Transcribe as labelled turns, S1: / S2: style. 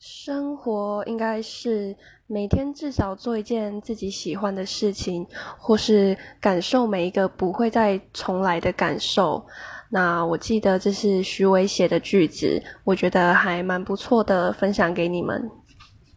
S1: 生活应该是每天至少做一件自己喜欢的事情，或是感受每一个不会再重来的感受。那我记得这是徐伟写的句子，我觉得还蛮不错的，分享给你们。